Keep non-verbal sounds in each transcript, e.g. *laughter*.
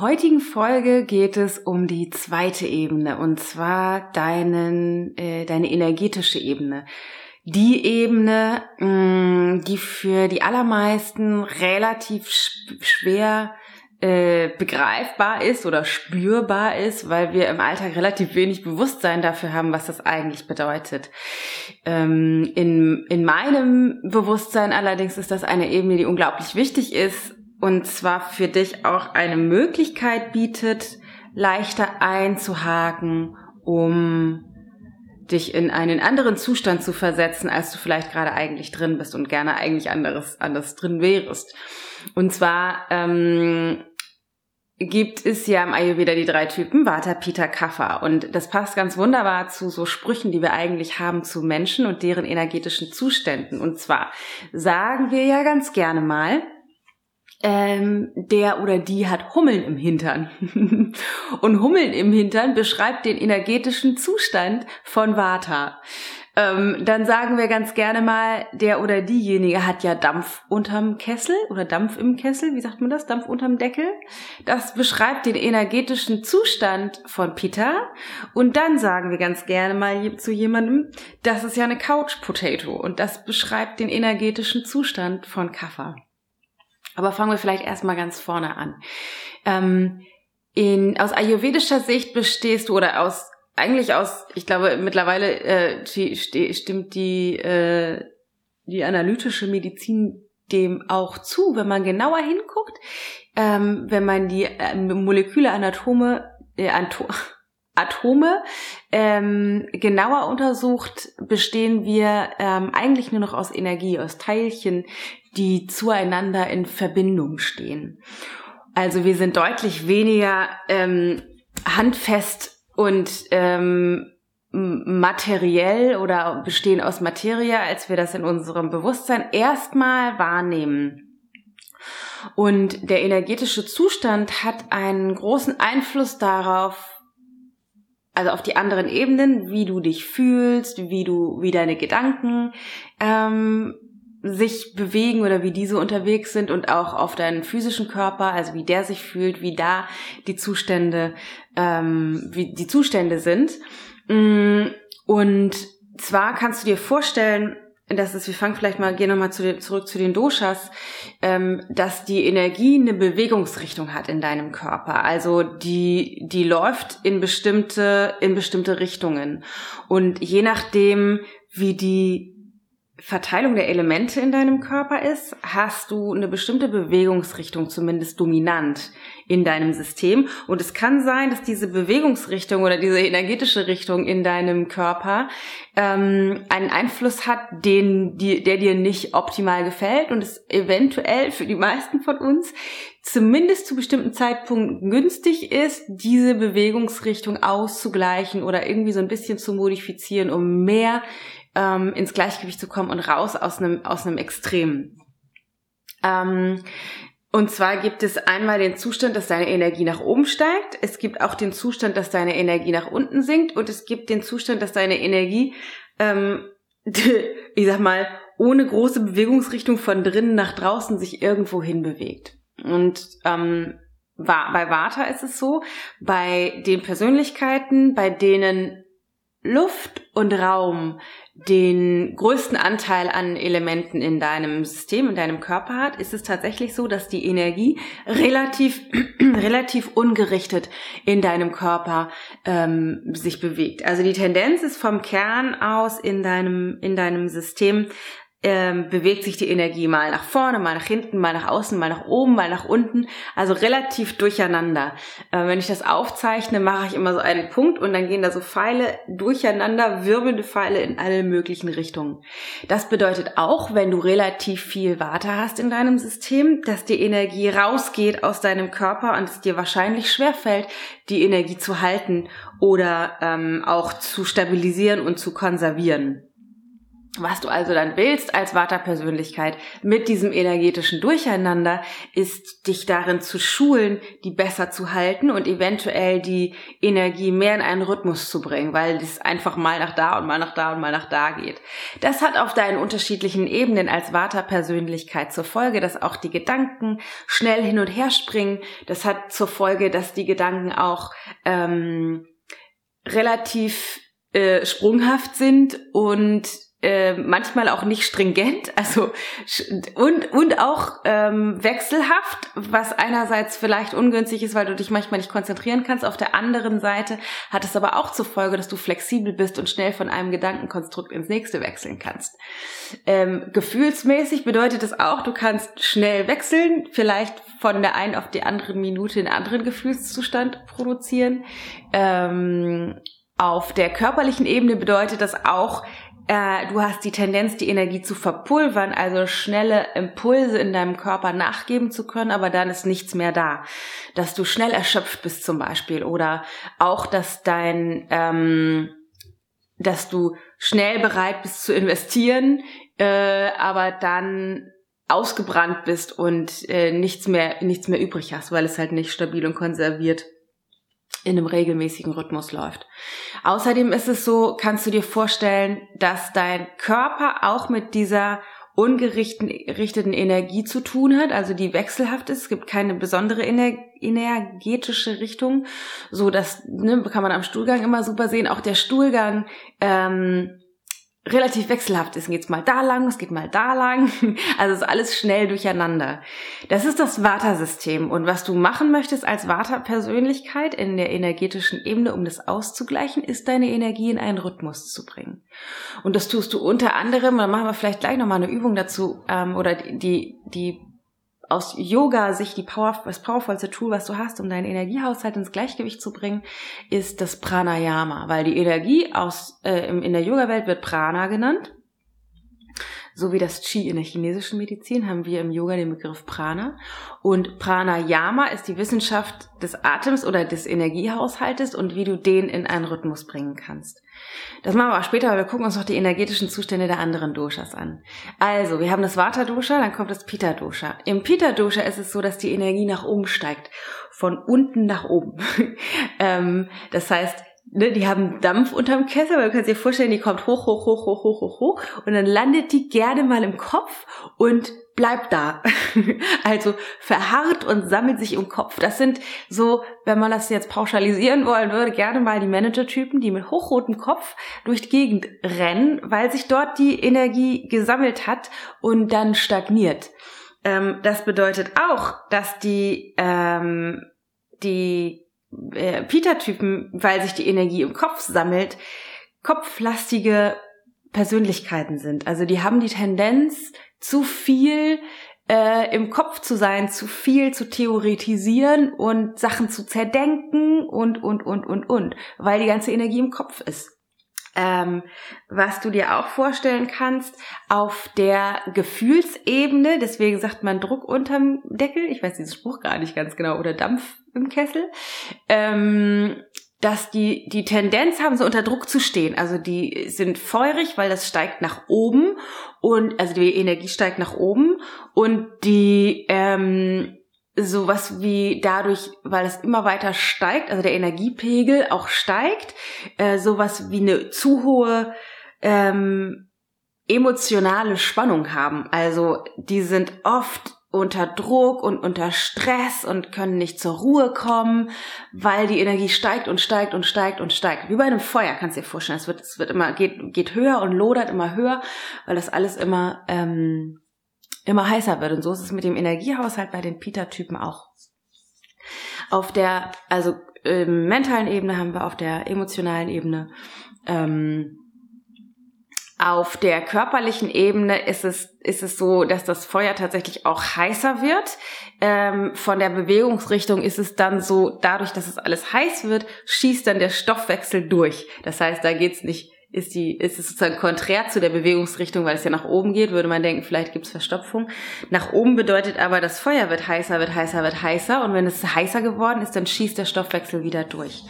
Heutigen Folge geht es um die zweite Ebene und zwar deinen, äh, deine energetische Ebene. Die Ebene, mh, mm, die für die allermeisten relativ schwer äh, begreifbar ist oder spürbar ist, weil wir im Alltag relativ wenig Bewusstsein dafür haben, was das eigentlich bedeutet. Ähm, in, in meinem Bewusstsein allerdings ist das eine Ebene, die unglaublich wichtig ist und zwar für dich auch eine Möglichkeit bietet, leichter einzuhaken, um dich in einen anderen Zustand zu versetzen, als du vielleicht gerade eigentlich drin bist und gerne eigentlich anderes, anders drin wärst. Und zwar ähm, gibt es ja im Ayurveda die drei Typen, Vata, Pitta, Kapha. Und das passt ganz wunderbar zu so Sprüchen, die wir eigentlich haben zu Menschen und deren energetischen Zuständen. Und zwar sagen wir ja ganz gerne mal, ähm, der oder die hat Hummeln im Hintern. *laughs* und Hummeln im Hintern beschreibt den energetischen Zustand von Vata. Ähm, dann sagen wir ganz gerne mal, der oder diejenige hat ja Dampf unterm Kessel oder Dampf im Kessel, wie sagt man das? Dampf unterm Deckel. Das beschreibt den energetischen Zustand von Pitta. Und dann sagen wir ganz gerne mal zu jemandem, das ist ja eine Couch Potato und das beschreibt den energetischen Zustand von Kaffer. Aber fangen wir vielleicht erstmal ganz vorne an. Ähm, in, aus ayurvedischer Sicht bestehst du oder aus eigentlich aus, ich glaube mittlerweile äh, stimmt die äh, die analytische Medizin dem auch zu, wenn man genauer hinguckt, ähm, wenn man die äh, Moleküle Anatome äh, *laughs* Atome ähm, genauer untersucht, bestehen wir ähm, eigentlich nur noch aus Energie, aus Teilchen, die zueinander in Verbindung stehen. Also wir sind deutlich weniger ähm, handfest und ähm, materiell oder bestehen aus Materie, als wir das in unserem Bewusstsein erstmal wahrnehmen. Und der energetische Zustand hat einen großen Einfluss darauf, also auf die anderen Ebenen, wie du dich fühlst, wie du, wie deine Gedanken ähm, sich bewegen oder wie diese unterwegs sind und auch auf deinen physischen Körper, also wie der sich fühlt, wie da die Zustände, ähm, wie die Zustände sind. Mm, und zwar kannst du dir vorstellen, das ist, wir fangen vielleicht mal, gehen nochmal zu zurück zu den Doshas, ähm, dass die Energie eine Bewegungsrichtung hat in deinem Körper. Also die, die läuft in bestimmte, in bestimmte Richtungen. Und je nachdem, wie die Verteilung der Elemente in deinem Körper ist, hast du eine bestimmte Bewegungsrichtung, zumindest dominant in deinem System. Und es kann sein, dass diese Bewegungsrichtung oder diese energetische Richtung in deinem Körper ähm, einen Einfluss hat, den, die, der dir nicht optimal gefällt und es eventuell für die meisten von uns zumindest zu bestimmten Zeitpunkten günstig ist, diese Bewegungsrichtung auszugleichen oder irgendwie so ein bisschen zu modifizieren, um mehr ähm, ins Gleichgewicht zu kommen und raus aus einem, aus einem Extrem. Ähm, und zwar gibt es einmal den Zustand, dass deine Energie nach oben steigt. Es gibt auch den Zustand, dass deine Energie nach unten sinkt. Und es gibt den Zustand, dass deine Energie, ähm, *laughs* ich sag mal, ohne große Bewegungsrichtung von drinnen nach draußen sich irgendwo hin bewegt. Und ähm, bei Vata ist es so, bei den Persönlichkeiten, bei denen Luft und Raum den größten Anteil an Elementen in deinem System, in deinem Körper hat, ist es tatsächlich so, dass die Energie relativ, *clears throat* relativ ungerichtet in deinem Körper ähm, sich bewegt. Also die Tendenz ist vom Kern aus in deinem, in deinem System ähm, bewegt sich die Energie mal nach vorne, mal nach hinten, mal nach außen, mal nach oben, mal nach unten. Also relativ durcheinander. Äh, wenn ich das aufzeichne, mache ich immer so einen Punkt und dann gehen da so Pfeile durcheinander, wirbelnde Pfeile in alle möglichen Richtungen. Das bedeutet auch, wenn du relativ viel Water hast in deinem System, dass die Energie rausgeht aus deinem Körper und es dir wahrscheinlich schwerfällt, die Energie zu halten oder ähm, auch zu stabilisieren und zu konservieren. Was du also dann willst als Vata-Persönlichkeit mit diesem energetischen Durcheinander, ist dich darin zu schulen, die besser zu halten und eventuell die Energie mehr in einen Rhythmus zu bringen, weil es einfach mal nach da und mal nach da und mal nach da geht. Das hat auf deinen unterschiedlichen Ebenen als Vata-Persönlichkeit zur Folge, dass auch die Gedanken schnell hin und her springen. Das hat zur Folge, dass die Gedanken auch ähm, relativ äh, sprunghaft sind und äh, manchmal auch nicht stringent, also und und auch ähm, wechselhaft, was einerseits vielleicht ungünstig ist, weil du dich manchmal nicht konzentrieren kannst. Auf der anderen Seite hat es aber auch zur Folge, dass du flexibel bist und schnell von einem Gedankenkonstrukt ins nächste wechseln kannst. Ähm, gefühlsmäßig bedeutet es auch, du kannst schnell wechseln, vielleicht von der einen auf die andere Minute einen anderen Gefühlszustand produzieren. Ähm, auf der körperlichen Ebene bedeutet das auch, äh, du hast die Tendenz, die Energie zu verpulvern, also schnelle Impulse in deinem Körper nachgeben zu können, aber dann ist nichts mehr da. Dass du schnell erschöpft bist zum Beispiel oder auch, dass dein, ähm, dass du schnell bereit bist zu investieren, äh, aber dann ausgebrannt bist und äh, nichts mehr nichts mehr übrig hast, weil es halt nicht stabil und konserviert in einem regelmäßigen Rhythmus läuft. Außerdem ist es so, kannst du dir vorstellen, dass dein Körper auch mit dieser ungerichteten Energie zu tun hat, also die wechselhaft ist. Es gibt keine besondere energetische Richtung, so dass ne, kann man am Stuhlgang immer super sehen. Auch der Stuhlgang ähm, relativ wechselhaft ist. Geht's mal da lang, es geht mal da lang. *laughs* Also ist alles schnell durcheinander. Das ist das Vata-System. Und was du machen möchtest als Vata-Persönlichkeit in der energetischen Ebene, um das auszugleichen, ist deine Energie in einen Rhythmus zu bringen. Und das tust du unter anderem, da machen wir vielleicht gleich nochmal eine Übung dazu, ähm, oder die, die aus Yoga sich die Power, das powervollste Tool, was du hast, um deinen Energiehaushalt ins Gleichgewicht zu bringen, ist das Pranayama, weil die Energie aus äh, in der Yoga-Welt wird Prana genannt. So wie das Qi in der chinesischen Medizin haben wir im Yoga den Begriff Prana. Und Pranayama ist die Wissenschaft des Atems oder des Energiehaushaltes und wie du den in einen Rhythmus bringen kannst. Das machen wir auch später, aber wir gucken uns noch die energetischen Zustände der anderen Doshas an. Also, wir haben das Vata-Dosha, dann kommt das Pitta-Dosha. Im Pitta-Dosha ist es so, dass die Energie nach oben steigt. Von unten nach oben. *laughs* ähm, das heißt, ne, die haben Dampf unterm Kessel, weil du kannst dir vorstellen, die kommt hoch, hoch, hoch, hoch, hoch, hoch, hoch und dann landet die gerne mal im Kopf und bleibt da. *laughs* also verharrt und sammelt sich im Kopf. Das sind so, wenn man das jetzt pauschalisieren wollen würde, gerne mal die Manager-Typen, die mit hochrotem Kopf durch die Gegend rennen, weil sich dort die Energie gesammelt hat und dann stagniert. Ähm, das bedeutet auch, dass die, ähm, die äh, Peter-Typen, weil sich die Energie im Kopf sammelt, kopflastige Persönlichkeiten sind. Also die haben die Tendenz, zu viel äh, im Kopf zu sein, zu viel zu theoretisieren und Sachen zu zerdenken und, und, und, und, und, weil die ganze Energie im Kopf ist. Ähm, was du dir auch vorstellen kannst, auf der Gefühlsebene, deswegen sagt man Druck unterm Deckel, ich weiß diesen Spruch gar nicht ganz genau, oder Dampf im Kessel, ähm, dass die die Tendenz haben, so unter Druck zu stehen. Also die sind feurig, weil das steigt nach oben und also die Energie steigt nach oben und die ähm, sowas wie dadurch, weil es immer weiter steigt, also der Energiepegel auch steigt, äh, sowas wie eine zu hohe ähm, emotionale Spannung haben. Also die sind oft unter Druck und unter Stress und können nicht zur Ruhe kommen, weil die Energie steigt und steigt und steigt und steigt. Wie bei einem Feuer, kannst du dir vorstellen. Es wird, es wird immer, geht, geht höher und lodert immer höher, weil das alles immer, ähm, immer heißer wird. Und so ist es mit dem Energiehaushalt bei den Peter-Typen auch. Auf der, also mentalen Ebene haben wir auf der emotionalen Ebene ähm, Auf der körperlichen Ebene ist es, ist es so, dass das Feuer tatsächlich auch heißer wird. Ähm, von der Bewegungsrichtung ist es dann so, dadurch, dass es alles heiß wird, schießt dann der Stoffwechsel durch. Das heißt, da geht's nicht ist die, ist es sozusagen konträr zu der Bewegungsrichtung, weil es ja nach oben geht, würde man denken, vielleicht gibt es Verstopfung. Nach oben bedeutet aber, das Feuer wird heißer, wird heißer, wird heißer und wenn es heißer geworden ist, dann schießt der Stoffwechsel wieder durch.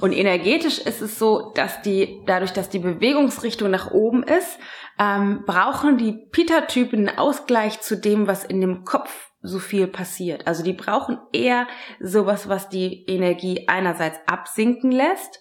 Und energetisch ist es so, dass die, dadurch, dass die Bewegungsrichtung nach oben ist, ähm, brauchen die Pita-Typen einen Ausgleich zu dem, was in dem Kopf so viel passiert. Also die brauchen eher sowas, was die Energie einerseits absinken lässt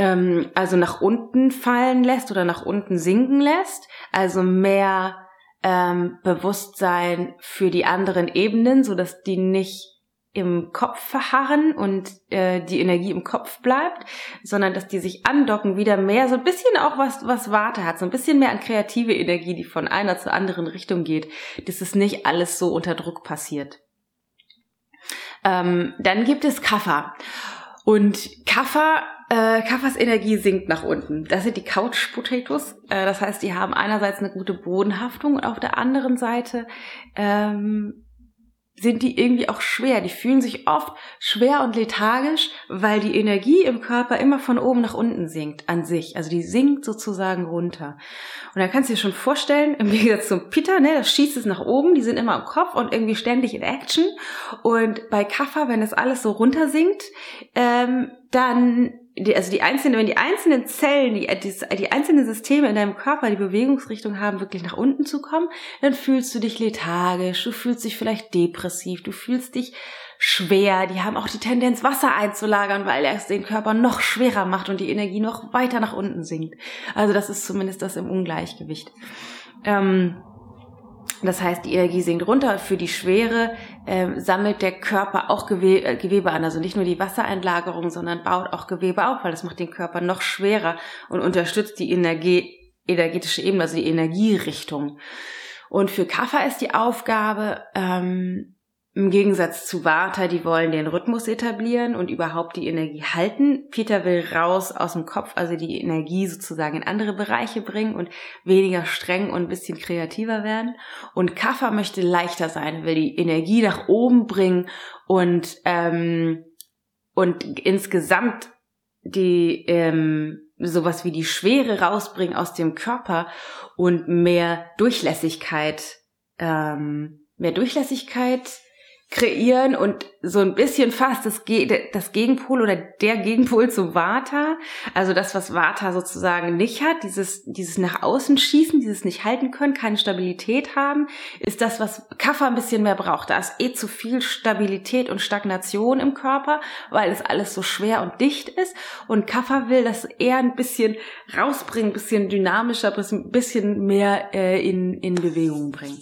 ähm, also nach unten fallen lässt oder nach unten sinken lässt, also mehr ähm, Bewusstsein für die anderen Ebenen, so dass die nicht im Kopf verharren und äh, die Energie im Kopf bleibt, sondern dass die sich andocken, wieder mehr so ein bisschen auch was was Warte hat, so ein bisschen mehr an kreative Energie, die von einer zur anderen Richtung geht, dass es nicht alles so unter Druck passiert. Ähm, dann gibt es Kaffer und Kaffer äh, Kaffers Energie sinkt nach unten. Das sind die Couch Potatoes. Äh, das heißt, die haben einerseits eine gute Bodenhaftung und auf der anderen Seite ähm, sind die irgendwie auch schwer. Die fühlen sich oft schwer und lethargisch, weil die Energie im Körper immer von oben nach unten sinkt an sich. Also die sinkt sozusagen runter. Und dann kannst du dir schon vorstellen, im Gegensatz zum Peter, ne, das schießt es nach oben, die sind immer im Kopf und irgendwie ständig in Action. Und bei Kaffer, wenn das alles so runter sinkt, ähm, dann die, also die einzelnen, wenn die einzelnen Zellen, die, die, die einzelnen Systeme in deinem Körper die Bewegungsrichtung haben, wirklich nach unten zu kommen, dann fühlst du dich lethargisch, du fühlst dich vielleicht depressiv, du fühlst dich schwer, die haben auch die Tendenz, Wasser einzulagern, weil er es den Körper noch schwerer macht und die Energie noch weiter nach unten sinkt. Also das ist zumindest das im Ungleichgewicht. Ähm, das heißt, die Energie sinkt runter. Für die Schwere äh, sammelt der Körper auch Gewe äh, Gewebe an. Also nicht nur die Wassereinlagerung, sondern baut auch Gewebe auf, weil das macht den Körper noch schwerer und unterstützt die Energie, energetische Ebene, also die Energierichtung. Und für Kaffer ist die Aufgabe, ähm, im Gegensatz zu Vata, die wollen den Rhythmus etablieren und überhaupt die Energie halten. Peter will raus aus dem Kopf, also die Energie sozusagen in andere Bereiche bringen und weniger streng und ein bisschen kreativer werden. Und Kapha möchte leichter sein, will die Energie nach oben bringen und, ähm, und insgesamt die ähm, sowas wie die Schwere rausbringen aus dem Körper und mehr Durchlässigkeit, ähm, mehr Durchlässigkeit kreieren und so ein bisschen fast das, das Gegenpol oder der Gegenpol zu Vata, also das, was Vata sozusagen nicht hat, dieses, dieses nach außen schießen, dieses nicht halten können, keine Stabilität haben, ist das, was Kaffer ein bisschen mehr braucht. Da ist eh zu viel Stabilität und Stagnation im Körper, weil es alles so schwer und dicht ist und Kaffer will das eher ein bisschen rausbringen, ein bisschen dynamischer, ein bisschen mehr äh, in, in Bewegung bringen.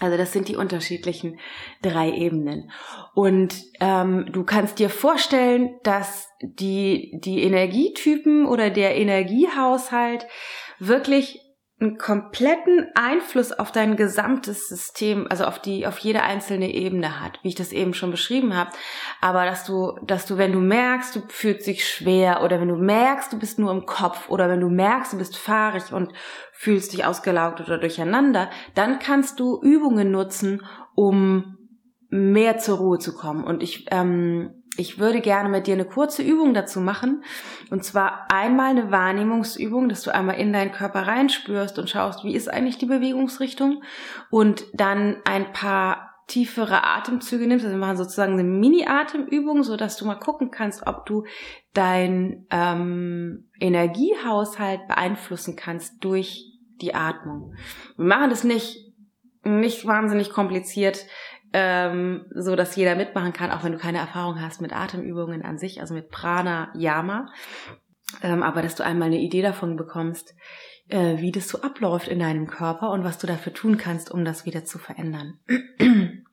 Also das sind die unterschiedlichen drei Ebenen. Und ähm, du kannst dir vorstellen, dass die, die Energietypen oder der Energiehaushalt wirklich einen kompletten Einfluss auf dein gesamtes System, also auf die, auf jede einzelne Ebene hat, wie ich das eben schon beschrieben habe. Aber dass du, dass du, wenn du merkst, du fühlst dich schwer oder wenn du merkst, du bist nur im Kopf oder wenn du merkst, du bist fahrig und fühlst dich ausgelaugt oder durcheinander, dann kannst du Übungen nutzen, um mehr zur Ruhe zu kommen. Und ich ähm, ich würde gerne mit dir eine kurze Übung dazu machen. Und zwar einmal eine Wahrnehmungsübung, dass du einmal in deinen Körper reinspürst und schaust, wie ist eigentlich die Bewegungsrichtung. Und dann ein paar tiefere Atemzüge nimmst. Also wir machen sozusagen eine Mini-Atemübung, so dass du mal gucken kannst, ob du dein ähm, Energiehaushalt beeinflussen kannst durch die Atmung. Wir machen das nicht nicht wahnsinnig kompliziert ähm, so dass jeder mitmachen kann, auch wenn du keine Erfahrung hast mit Atemübungen an sich, also mit Prana Yama, ähm, aber dass du einmal eine Idee davon bekommst, äh, wie das so abläuft in deinem Körper und was du dafür tun kannst, um das wieder zu verändern. *clears throat*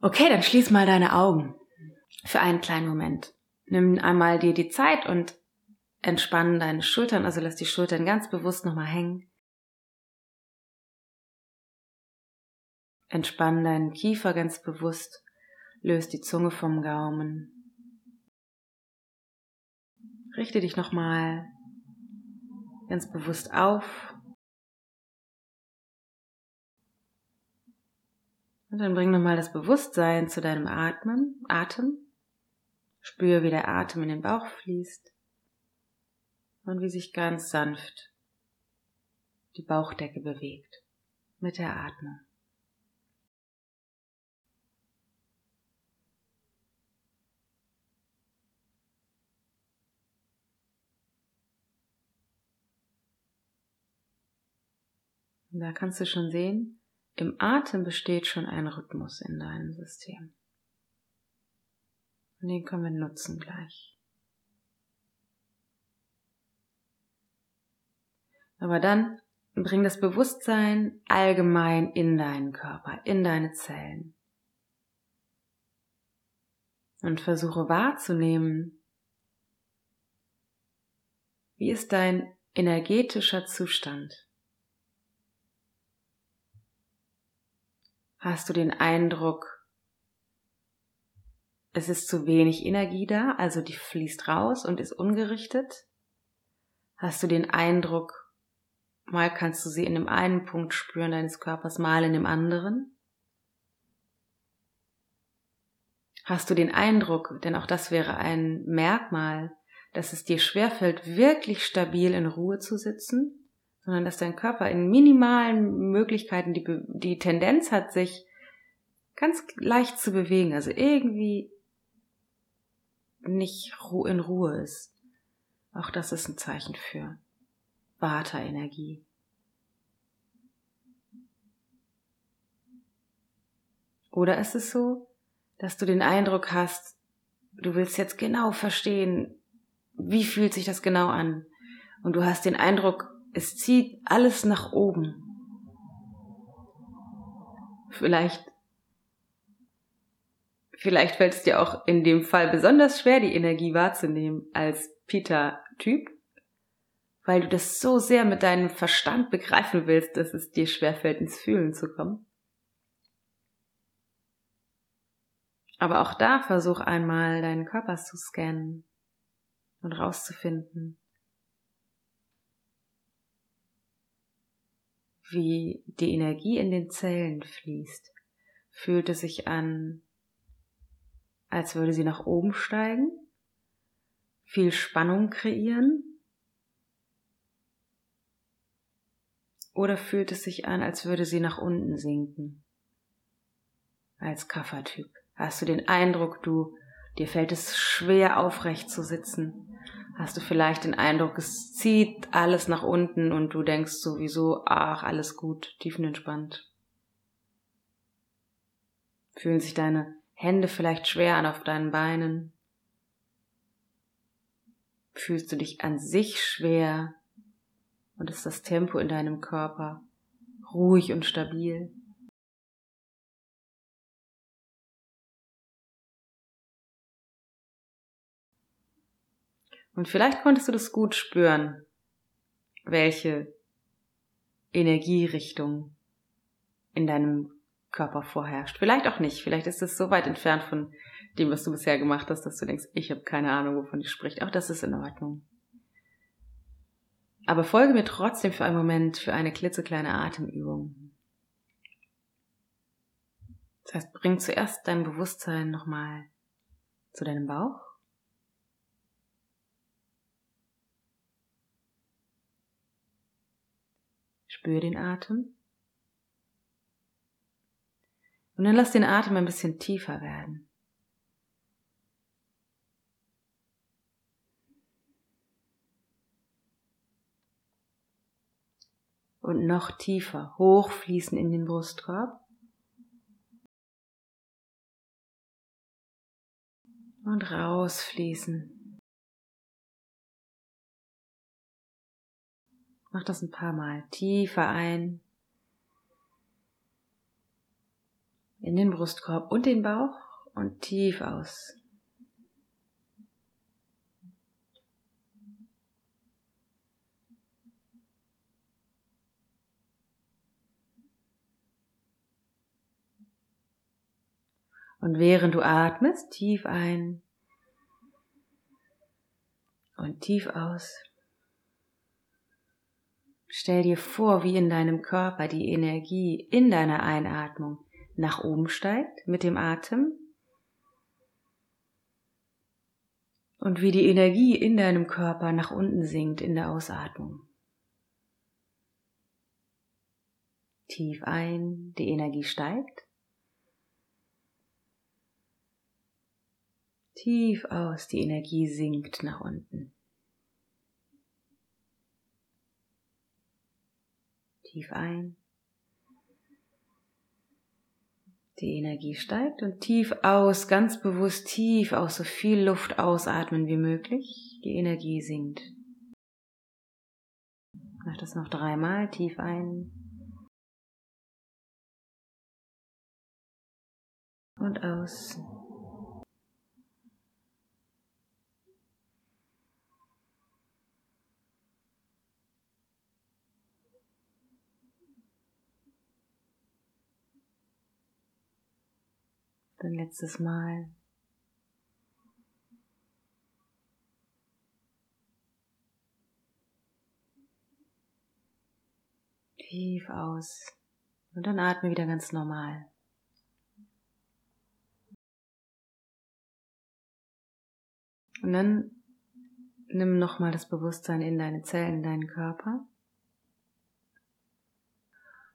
okay, dann schließ mal deine Augen für einen kleinen Moment. Nimm einmal dir die Zeit und entspann deine Schultern, also lass die Schultern ganz bewusst nochmal hängen. Entspann deinen Kiefer ganz bewusst, löst die Zunge vom Gaumen. Richte dich nochmal ganz bewusst auf. Und dann bring nochmal das Bewusstsein zu deinem Atmen, Atem. Spür, wie der Atem in den Bauch fließt und wie sich ganz sanft die Bauchdecke bewegt mit der Atmung. Und da kannst du schon sehen, im Atem besteht schon ein Rhythmus in deinem System. Und den können wir nutzen gleich. Aber dann bring das Bewusstsein allgemein in deinen Körper, in deine Zellen. Und versuche wahrzunehmen, wie ist dein energetischer Zustand? Hast du den Eindruck, es ist zu wenig Energie da, also die fließt raus und ist ungerichtet? Hast du den Eindruck, mal kannst du sie in dem einen Punkt spüren deines Körpers, mal in dem anderen? Hast du den Eindruck, denn auch das wäre ein Merkmal, dass es dir schwerfällt, wirklich stabil in Ruhe zu sitzen? Sondern dass dein Körper in minimalen Möglichkeiten die, die Tendenz hat, sich ganz leicht zu bewegen, also irgendwie nicht in Ruhe ist. Auch das ist ein Zeichen für Vata-Energie. Oder ist es so, dass du den Eindruck hast, du willst jetzt genau verstehen, wie fühlt sich das genau an? Und du hast den Eindruck, es zieht alles nach oben. Vielleicht, vielleicht fällt es dir auch in dem Fall besonders schwer, die Energie wahrzunehmen als Peter-Typ, weil du das so sehr mit deinem Verstand begreifen willst, dass es dir schwerfällt, ins Fühlen zu kommen. Aber auch da versuch einmal deinen Körper zu scannen und rauszufinden, wie die Energie in den Zellen fließt, fühlt es sich an, als würde sie nach oben steigen, viel Spannung kreieren, oder fühlt es sich an, als würde sie nach unten sinken? Als Kaffertyp. Hast du den Eindruck, du, dir fällt es schwer aufrecht zu sitzen, hast du vielleicht den Eindruck, es zieht alles nach unten und du denkst sowieso, ach, alles gut, tiefenentspannt. Fühlen sich deine Hände vielleicht schwer an auf deinen Beinen? Fühlst du dich an sich schwer und ist das Tempo in deinem Körper ruhig und stabil? Und vielleicht konntest du das gut spüren, welche Energierichtung in deinem Körper vorherrscht. Vielleicht auch nicht. Vielleicht ist es so weit entfernt von dem, was du bisher gemacht hast, dass du denkst, ich habe keine Ahnung, wovon ich spricht. Auch das ist in Ordnung. Aber folge mir trotzdem für einen Moment für eine klitzekleine Atemübung. Das heißt, bring zuerst dein Bewusstsein nochmal zu deinem Bauch. Spür den Atem. Und dann lass den Atem ein bisschen tiefer werden. Und noch tiefer hochfließen in den Brustkorb. Und rausfließen Mach das ein paar Mal. Tiefer ein. In den Brustkorb und den Bauch und tief aus. Und während du atmest, tief ein und tief aus. Stell dir vor, wie in deinem Körper die Energie in deiner Einatmung nach oben steigt mit dem Atem und wie die Energie in deinem Körper nach unten sinkt in der Ausatmung. Tief ein, die Energie steigt. Tief aus, die Energie sinkt nach unten. Tief ein. Die Energie steigt und tief aus, ganz bewusst tief aus, so viel Luft ausatmen wie möglich. Die Energie sinkt. Mach das noch dreimal, tief ein. Und aus. Ein letztes Mal. Tief aus. Und dann atme wieder ganz normal. Und dann nimm nochmal das Bewusstsein in deine Zellen, in deinen Körper.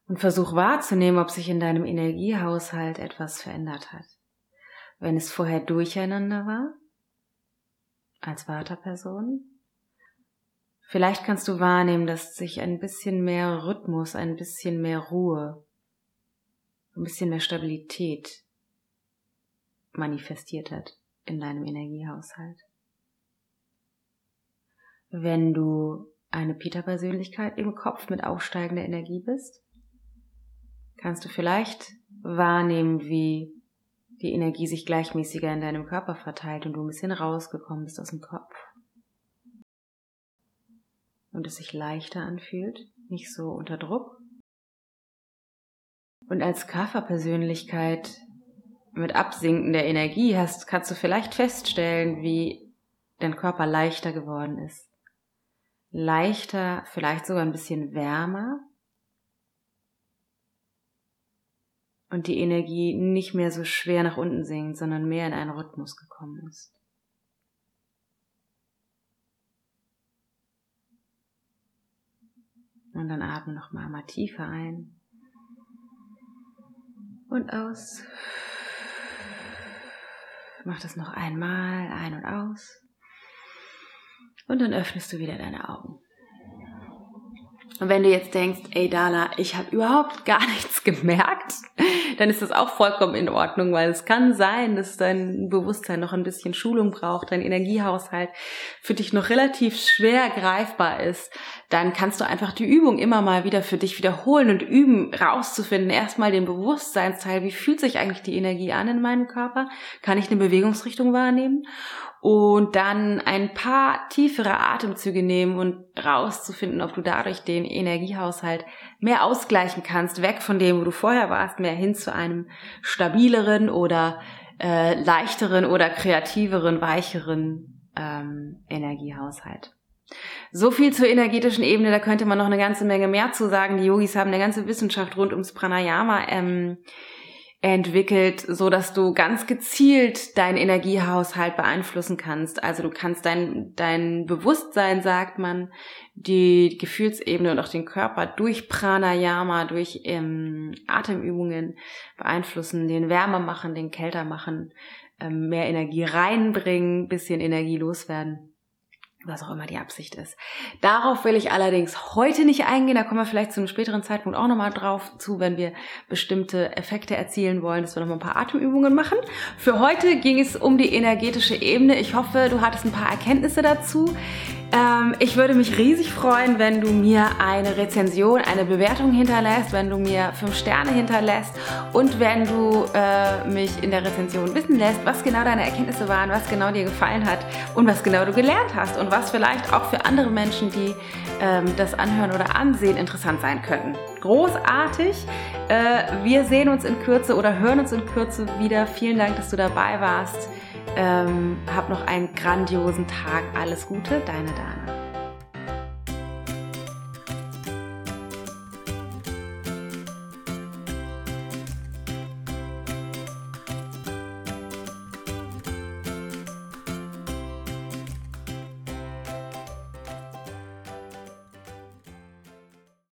Und versuch wahrzunehmen, ob sich in deinem Energiehaushalt etwas verändert hat wenn es vorher durcheinander war, als Vaterperson. Vielleicht kannst du wahrnehmen, dass sich ein bisschen mehr Rhythmus, ein bisschen mehr Ruhe, ein bisschen mehr Stabilität manifestiert hat in deinem Energiehaushalt. Wenn du eine Peter-Persönlichkeit im Kopf mit aufsteigender Energie bist, kannst du vielleicht wahrnehmen, wie die Energie sich gleichmäßiger in deinem Körper verteilt und du ein bisschen rausgekommen bist aus dem Kopf. Und es sich leichter anfühlt, nicht so unter Druck. Und als Körperpersönlichkeit mit absinkender Energie hast, kannst du vielleicht feststellen, wie dein Körper leichter geworden ist. Leichter, vielleicht sogar ein bisschen wärmer, und die Energie nicht mehr so schwer nach unten sinkt, sondern mehr in einen Rhythmus gekommen ist. Und dann atme noch mal, mal tiefer ein und aus. Mach das noch einmal, ein und aus. Und dann öffnest du wieder deine Augen. Und wenn du jetzt denkst, ey Dala, ich habe überhaupt gar *laughs* nichts gemerkt, dann ist das auch vollkommen in Ordnung, weil es kann sein, dass dein Bewusstsein noch ein bisschen Schulung braucht, dein Energiehaushalt für dich noch relativ schwer greifbar ist. Dann kannst du einfach die Übung immer mal wieder für dich wiederholen und üben, rauszufinden. Erstmal den Bewusstseinsteil, wie fühlt sich eigentlich die Energie an in meinem Körper? Kann ich eine Bewegungsrichtung wahrnehmen? Und dann ein paar tiefere Atemzüge nehmen und rauszufinden, ob du dadurch den Energiehaushalt mehr ausgleichen kannst, weg von dem, wo du vorher warst, mehr hin zu einem stabileren oder äh, leichteren oder kreativeren, weicheren ähm, Energiehaushalt. So viel zur energetischen Ebene, da könnte man noch eine ganze Menge mehr zu sagen. Die Yogis haben eine ganze Wissenschaft rund ums Pranayama ähm, entwickelt, so dass du ganz gezielt deinen Energiehaushalt beeinflussen kannst. Also du kannst dein, dein Bewusstsein, sagt man, die Gefühlsebene und auch den Körper durch Pranayama, durch ähm, Atemübungen beeinflussen, den wärmer machen, den kälter machen, ähm, mehr Energie reinbringen, bisschen Energie loswerden was auch immer die Absicht ist. Darauf will ich allerdings heute nicht eingehen. Da kommen wir vielleicht zu einem späteren Zeitpunkt auch nochmal drauf zu, wenn wir bestimmte Effekte erzielen wollen, dass wir nochmal ein paar Atemübungen machen. Für heute ging es um die energetische Ebene. Ich hoffe, du hattest ein paar Erkenntnisse dazu. Ähm, ich würde mich riesig freuen, wenn du mir eine Rezension, eine Bewertung hinterlässt, wenn du mir fünf Sterne hinterlässt und wenn du äh, mich in der Rezension wissen lässt, was genau deine Erkenntnisse waren, was genau dir gefallen hat und was genau du gelernt hast und was vielleicht auch für andere Menschen, die ähm, das anhören oder ansehen, interessant sein könnten. Großartig. Äh, wir sehen uns in Kürze oder hören uns in Kürze wieder. Vielen Dank, dass du dabei warst. Ähm, hab noch einen grandiosen Tag. Alles Gute, deine Dana.